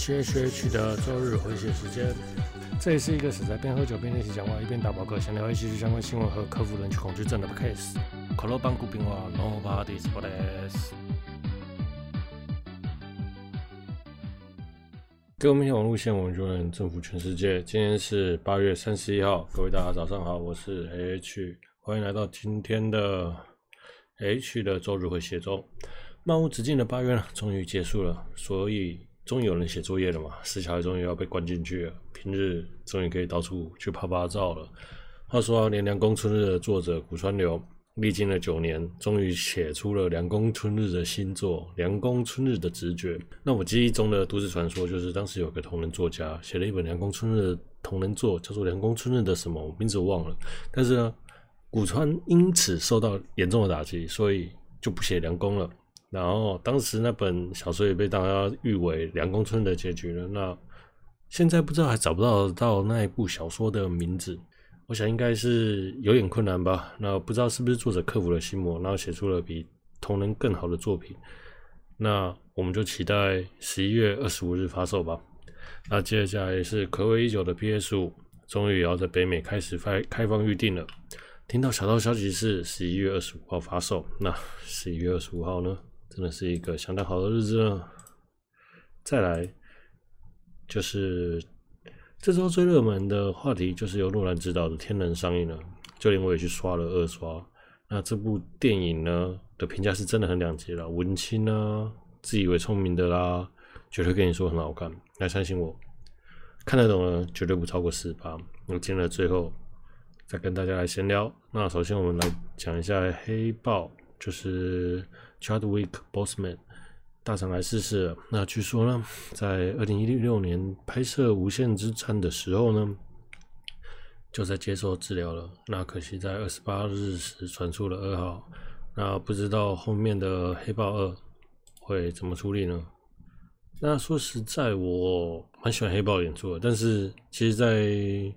H H H 的周日回血时间，这也是一个死在边喝酒边练习讲话，一边打扑克，想聊一些相关新闻和克服人群恐惧症的 case。可乐邦古冰话，Nobody's Business。给我们一条网路线，我们就能征服全世界。今天是八月三十一号，各位大家早上好，我是 H，欢迎来到今天的 H 的周日回血中。漫无止境的八月呢，终于结束了，所以。终于有人写作业了嘛？死小孩终于要被关进去了。平日终于可以到处去拍拍照了。话说啊，连《凉宫春日》的作者古川流历经了九年，终于写出了《凉宫春日》的新作《凉宫春日的直觉》。那我记忆中的都市传说就是，当时有个同人作家写了一本《凉宫春日》的同人作，叫做《凉宫春日的什么》，我名字我忘了。但是呢，古川因此受到严重的打击，所以就不写凉宫了。然后当时那本小说也被大家誉为凉宫春的结局了。那现在不知道还找不到到那一部小说的名字，我想应该是有点困难吧。那不知道是不是作者克服了心魔，然后写出了比同人更好的作品。那我们就期待十一月二十五日发售吧。那接下来是暌违已久的 PS 五，终于也要在北美开始开开放预定了。听到小道消息是十一月二十五号发售，那十一月二十五号呢？真的是一个相当好的日子呢。再来就是这周最热门的话题，就是由诺兰执导的《天能》上映了，就连我也去刷了二刷。那这部电影呢的评价是真的很两极了，文青啊，自以为聪明的啦，绝对跟你说很好看。来相信我，看得懂的绝对不超过四八。我今天最后再跟大家来闲聊。那首先我们来讲一下《黑豹》，就是。Chadwick Boseman 大厂来试试。那据说呢，在二零一六年拍摄《无限之战》的时候呢，就在接受治疗了。那可惜在二十八日时传出了噩耗。那不知道后面的《黑豹二》会怎么处理呢？那说实在，我蛮喜欢黑豹演出的。但是其实，在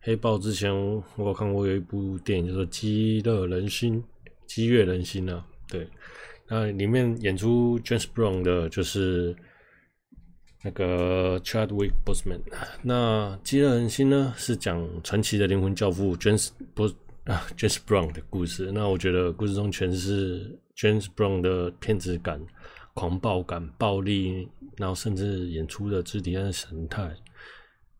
黑豹之前，我有看过有一部电影叫做《激乐人心》，激悦人心啊，对。那里面演出 James Brown 的就是那个 Chadwick Boseman。那《激乐人心》呢，是讲传奇的灵魂教父 James 不啊 James Brown 的故事。那我觉得故事中全是 James Brown 的偏执感、狂暴感、暴力，然后甚至演出的肢体和神态，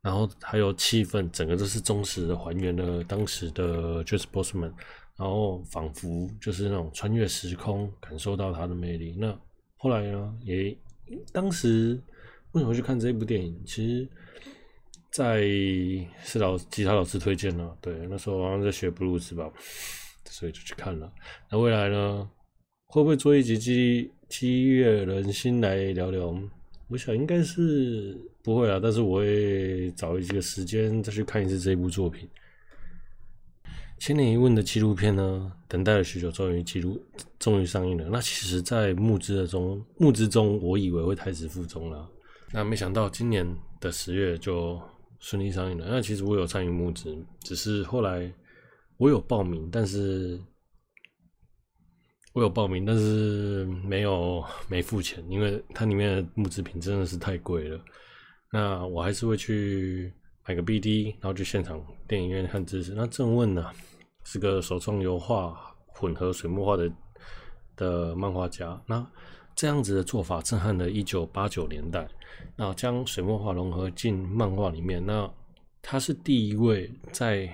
然后还有气氛，整个都是忠实的还原了当时的 James Boseman。然后仿佛就是那种穿越时空，感受到他的魅力。那后来呢，也当时为什么去看这部电影？其实，在是老吉他老师推荐了，对，那时候好像在学布鲁斯吧，所以就去看了。那未来呢，会不会做一集激激悦人心来聊聊？我想应该是不会啊，但是我会找一个时间再去看一次这部作品。千年一问的纪录片呢，等待了许久，终于记录，终于上映了。那其实，在募资的中，募资中，我以为会胎死腹中了。那没想到今年的十月就顺利上映了。那其实我有参与募资，只是后来我有报名，但是我有报名，但是没有没付钱，因为它里面的募资品真的是太贵了。那我还是会去买个 BD，然后去现场电影院看支持。那正问呢？是个首创油画混合水墨画的的漫画家。那这样子的做法震撼了1989年代。那将水墨画融合进漫画里面。那他是第一位在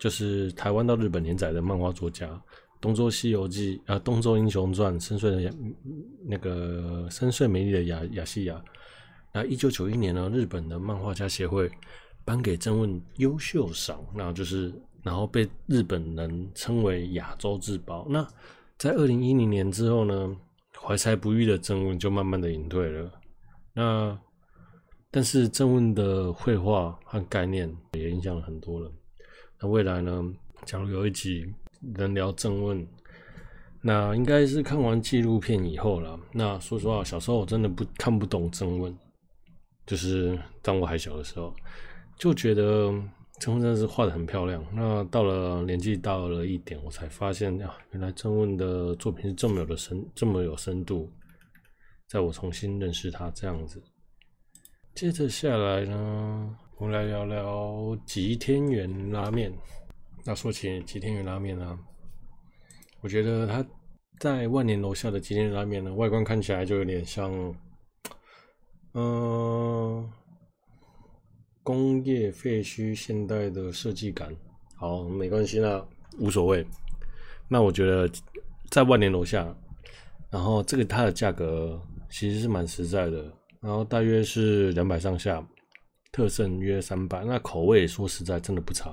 就是台湾到日本连载的漫画作家。《东周西游记》啊，《东周英雄传》深邃的那个深邃美丽的亚亚细亚。那1991年呢，日本的漫画家协会颁给郑问优秀赏，那就是。然后被日本人称为亚洲至宝。那在二零一零年之后呢，怀才不遇的郑问就慢慢的隐退了。那但是郑问的绘画和概念也影响了很多人。那未来呢，假如有一集能聊郑问，那应该是看完纪录片以后了。那说实话，小时候我真的不看不懂郑问，就是当我还小的时候，就觉得。郑问真的是画得很漂亮。那到了年纪到了一点，我才发现啊，原来郑问的作品是这么有的深，这么有深度。在我重新认识他这样子，接着下来呢，我们来聊聊吉天元拉面。那说起吉天元拉面呢，我觉得它在万年楼下的吉天元拉面呢，外观看起来就有点像，嗯、工业废墟现代的设计感。好，没关系啦，无所谓。那我觉得在万年楼下，然后这个它的价格其实是蛮实在的。然后大约是两百上下，特盛约三百。那口味说实在真的不差，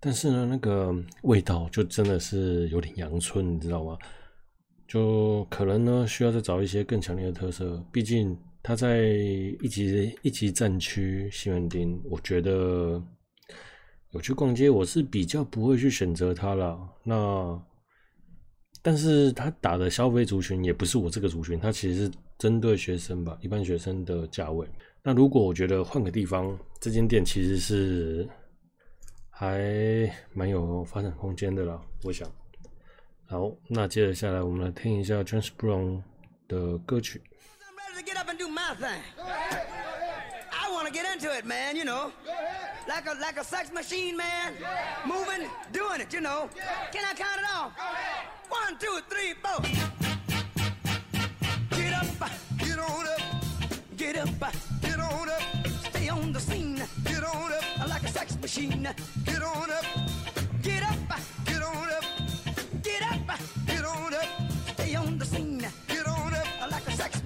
但是呢，那个味道就真的是有点阳春，你知道吗？就可能呢需要再找一些更强烈的特色。毕竟他在一级一级战区西门町，我觉得有去逛街，我是比较不会去选择它了。那但是他打的消费族群也不是我这个族群，它其实是。针对学生吧，一般学生的价位。那如果我觉得换个地方，这间店其实是还蛮有发展空间的啦。我想，好，那接着下来，我们来听一下 James Brown 的歌曲。up and do my thing. I want to get into it, man, you know. Like a, like a sex machine, man. Moving, doing it, you know. Can I count it off? One, two, three, four. Get up, get on up. Get up, get on up. Stay on the scene. Get on up. Like a sex machine. Get on up. Get up, get on up. Get up, get on up. Stay on the scene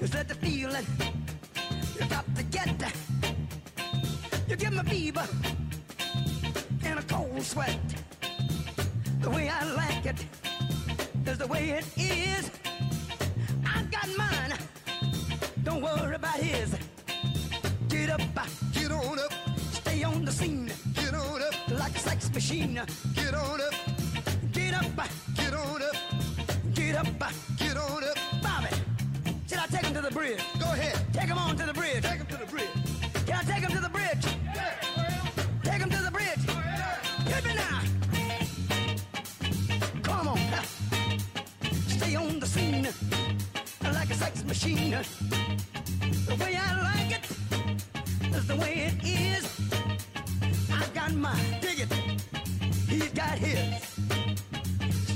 you said the feeling, you got to get. You give me fever and a cold sweat. The way I like it is the way it is. I got mine. Don't worry about his. Get up, get on up, stay on the scene. Get on up like a sex machine. Get on up, get up, get on up, get up, get on up. The bridge? Go ahead, take him on to the bridge. Take him to the bridge. Can I take him to the bridge? Yeah. Take him to the bridge. Hit me now. Come on, stay on the scene like a sex machine. The way I like it is the way it is. I got mine, dig it. He's got his.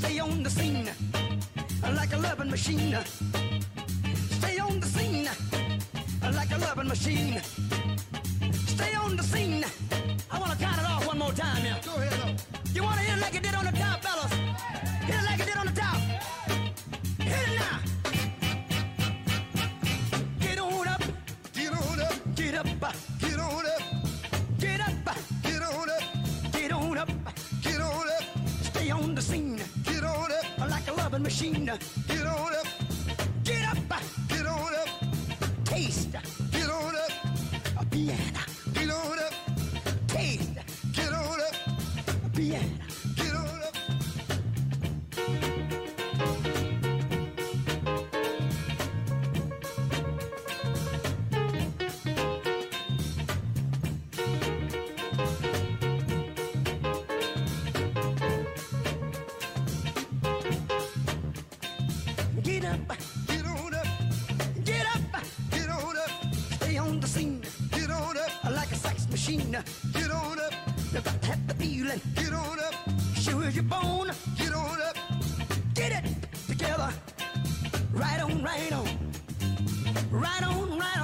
Stay on the scene like a loving machine. On the scene like a loving machine. Stay on the scene. I want to count it off one more time now. Go ahead, though. You want to hit it like it did on the top, fellas? Hit it like it did on the top. Hit it now. Get on up, get on up, get up, get on up, get up, get on up, get on up, get on up. Stay on the scene, get on up, like a loving machine. Yeah. To have the feeling. Get on up, sure as you're born. Get on up, get it together, right on, right on. Right on, right on.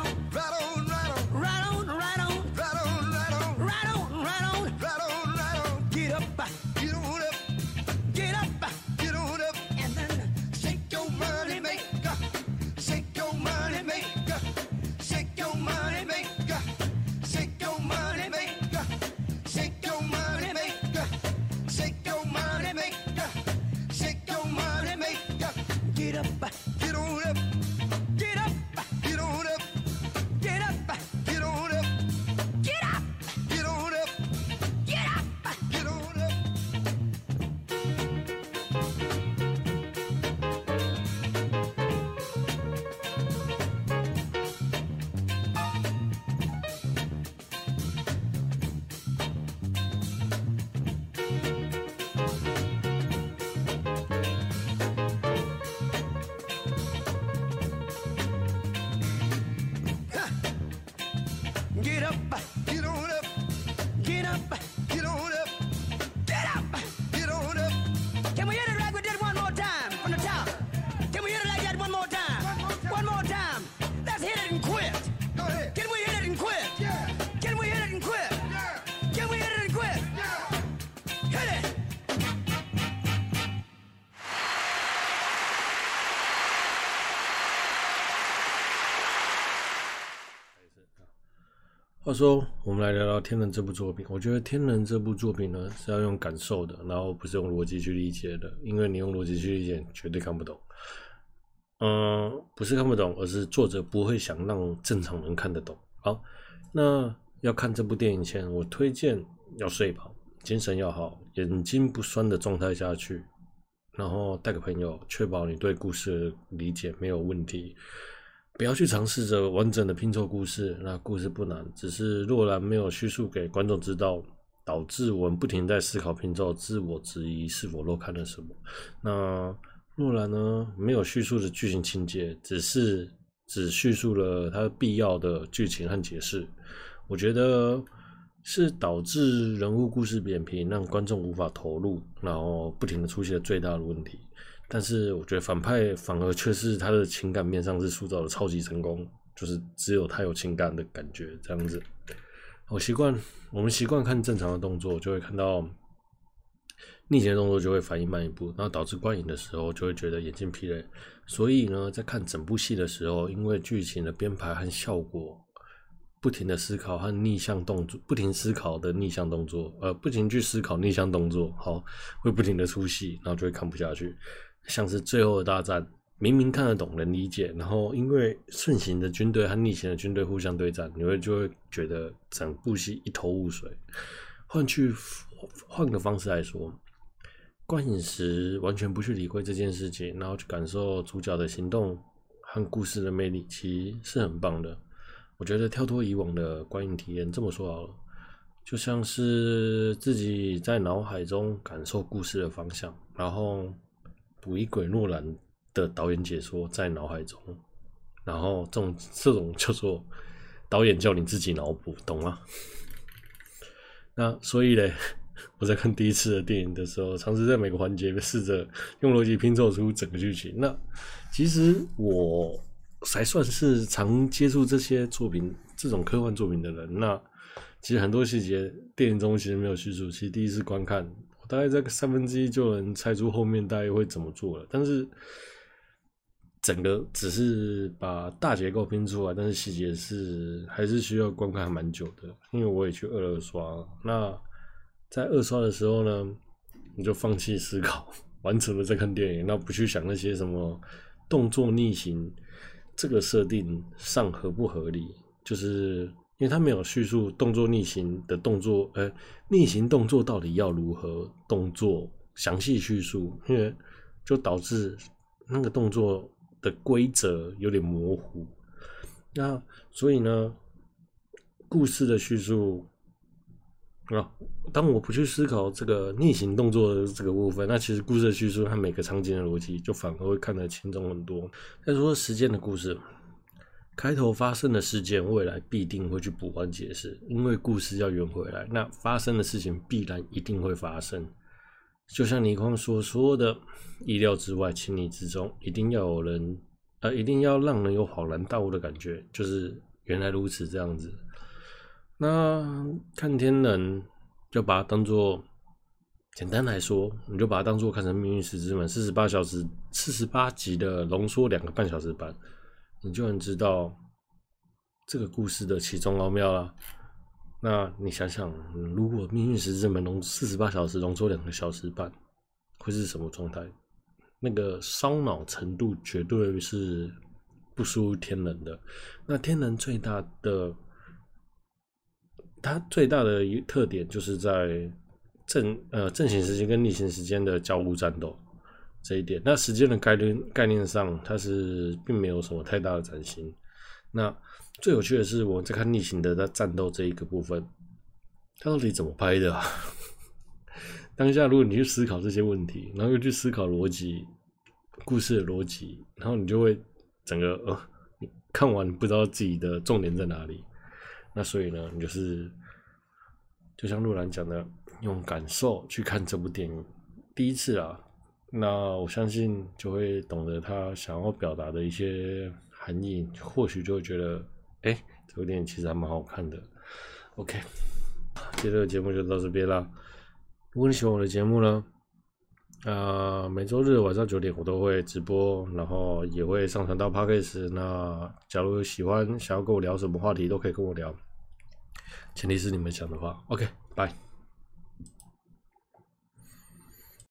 话说，我们来聊聊《天人》这部作品。我觉得《天人》这部作品呢是要用感受的，然后不是用逻辑去理解的，因为你用逻辑去理解，绝对看不懂。嗯，不是看不懂，而是作者不会想让正常人看得懂。好，那要看这部电影前，我推荐要睡饱，精神要好，眼睛不酸的状态下去，然后带个朋友，确保你对故事理解没有问题。不要去尝试着完整的拼凑故事，那故事不难，只是若然没有叙述给观众知道，导致我们不停在思考拼凑，自我质疑是否漏看了什么。那若然呢，没有叙述的剧情情节，只是只叙述了它必要的剧情和解释，我觉得是导致人物故事扁平，让观众无法投入，然后不停的出现最大的问题。但是我觉得反派反而却是他的情感面上是塑造的超级成功，就是只有他有情感的感觉这样子。我习惯我们习惯看正常的动作，就会看到逆行的动作就会反应慢一步，然后导致观影的时候就会觉得眼睛疲累。所以呢，在看整部戏的时候，因为剧情的编排和效果，不停的思考和逆向动作，不停思考的逆向动作，呃，不停去思考逆向动作，好，会不停的出戏，然后就会看不下去。像是最后的大战，明明看得懂、能理解，然后因为顺行的军队和逆行的军队互相对战，你会就会觉得整部戏一头雾水。换去换个方式来说，观影时完全不去理会这件事情，然后去感受主角的行动和故事的魅力，其实是很棒的。我觉得跳脱以往的观影体验，这么说好了，就像是自己在脑海中感受故事的方向，然后。捕一轨诺兰的导演解说在脑海中，然后这种这种叫做导演叫你自己脑补，懂吗？那所以嘞，我在看第一次的电影的时候，尝试在每个环节试着用逻辑拼凑出整个剧情。那其实我还算是常接触这些作品、这种科幻作品的人。那其实很多细节电影中其实没有叙述，其实第一次观看。大概这个三分之一就能猜出后面大概会怎么做了，但是整个只是把大结构拼出来，但是细节是还是需要观看蛮久的，因为我也去二二刷。那在二刷的时候呢，你就放弃思考，完成了再看电影，那不去想那些什么动作逆行这个设定上合不合理，就是。因为他没有叙述动作逆行的动作，呃，逆行动作到底要如何动作详细叙述，因为就导致那个动作的规则有点模糊。那所以呢，故事的叙述啊，当我不去思考这个逆行动作的这个部分，那其实故事的叙述和每个场景的逻辑就反而会看得轻松很多。再说时间的故事。开头发生的事件，未来必定会去补完解释，因为故事要圆回来，那发生的事情必然一定会发生。就像倪匡所说的，意料之外，情理之中，一定要有人呃，一定要让人有恍然大悟的感觉，就是原来如此这样子。那看天人，就把它当做，简单来说，你就把它当做看成《命运石之门》四十八小时、四十八集的浓缩两个半小时版，你就能知道这个故事的其中奥妙了。那你想想，如果《命运石之门》浓四十八小时浓缩两个小时半，会是什么状态？那个烧脑程度绝对是不输天能的。那天能最大的，它最大的一特点就是在正呃正行时间跟逆行时间的交互战斗这一点。那时间的概念概念上，它是并没有什么太大的崭新。那最有趣的是，我在看逆行的在战斗这一个部分，它到底怎么拍的啊？当下，如果你去思考这些问题，然后又去思考逻辑、故事的逻辑，然后你就会整个呃，看完不知道自己的重点在哪里。那所以呢，你就是就像陆兰讲的，用感受去看这部电影，第一次啊，那我相信就会懂得他想要表达的一些含义，或许就会觉得，哎、这部电影其实还蛮好看的。OK，今天的节目就到这边啦。如果你喜欢我的节目呢，呃，每周日晚上九点我都会直播，然后也会上传到 Podcast。那假如喜欢，想要跟我聊什么话题，都可以跟我聊，前提是你们想的话。OK，拜。